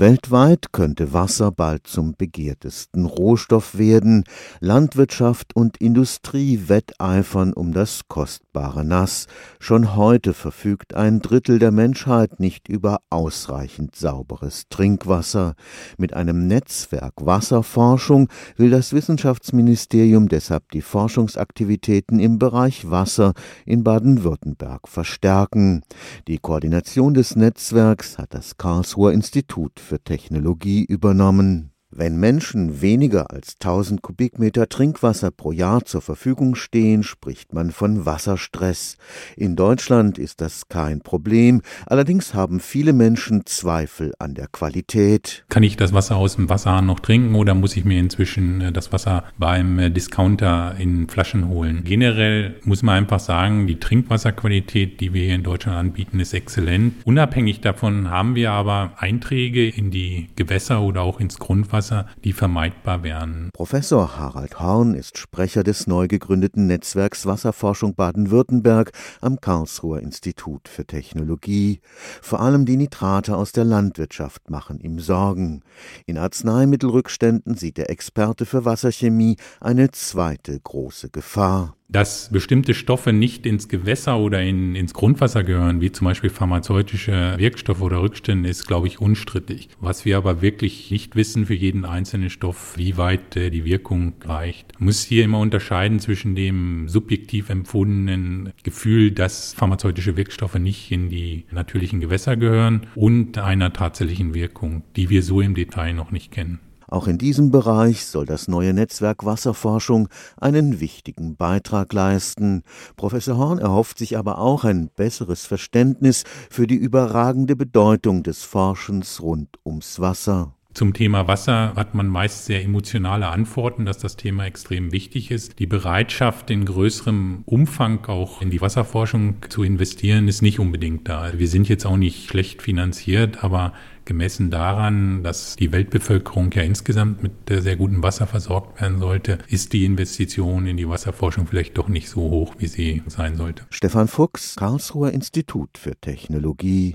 Weltweit könnte Wasser bald zum begehrtesten Rohstoff werden. Landwirtschaft und Industrie wetteifern um das kostbare Nass. Schon heute verfügt ein Drittel der Menschheit nicht über ausreichend sauberes Trinkwasser. Mit einem Netzwerk Wasserforschung will das Wissenschaftsministerium deshalb die Forschungsaktivitäten im Bereich Wasser in Baden-Württemberg verstärken. Die Koordination des Netzwerks hat das Karlsruher Institut für Technologie übernommen wenn Menschen weniger als 1000 Kubikmeter Trinkwasser pro Jahr zur Verfügung stehen, spricht man von Wasserstress. In Deutschland ist das kein Problem, allerdings haben viele Menschen Zweifel an der Qualität. Kann ich das Wasser aus dem Wasserhahn noch trinken oder muss ich mir inzwischen äh, das Wasser beim äh, Discounter in Flaschen holen? Generell muss man einfach sagen, die Trinkwasserqualität, die wir hier in Deutschland anbieten, ist exzellent. Unabhängig davon haben wir aber Einträge in die Gewässer oder auch ins Grundwasser Trinkwasser, die vermeidbar wären. Professor Harald Horn ist Sprecher des neu gegründeten Netzwerks Wasserforschung Baden-Württemberg am Karlsruher Institut für Technologie. Vor allem die Nitrate aus der Landwirtschaft machen ihm Sorgen. In Arzneimittelrückständen sieht der Experte für Wasserchemie eine zweite große Gefahr. Dass bestimmte Stoffe nicht ins Gewässer oder in, ins Grundwasser gehören, wie zum Beispiel pharmazeutische Wirkstoffe oder Rückstände, ist, glaube ich, unstrittig. Was wir aber wirklich nicht wissen für jeden einzelnen Stoff, wie weit äh, die Wirkung reicht. Muss hier immer unterscheiden zwischen dem subjektiv empfundenen Gefühl, dass pharmazeutische Wirkstoffe nicht in die natürlichen Gewässer gehören und einer tatsächlichen Wirkung, die wir so im Detail noch nicht kennen. Auch in diesem Bereich soll das neue Netzwerk Wasserforschung einen wichtigen Beitrag leisten. Professor Horn erhofft sich aber auch ein besseres Verständnis für die überragende Bedeutung des Forschens rund ums Wasser. Zum Thema Wasser hat man meist sehr emotionale Antworten, dass das Thema extrem wichtig ist. Die Bereitschaft, in größerem Umfang auch in die Wasserforschung zu investieren, ist nicht unbedingt da. Wir sind jetzt auch nicht schlecht finanziert, aber gemessen daran, dass die Weltbevölkerung ja insgesamt mit sehr gutem Wasser versorgt werden sollte, ist die Investition in die Wasserforschung vielleicht doch nicht so hoch, wie sie sein sollte. Stefan Fuchs, Karlsruher Institut für Technologie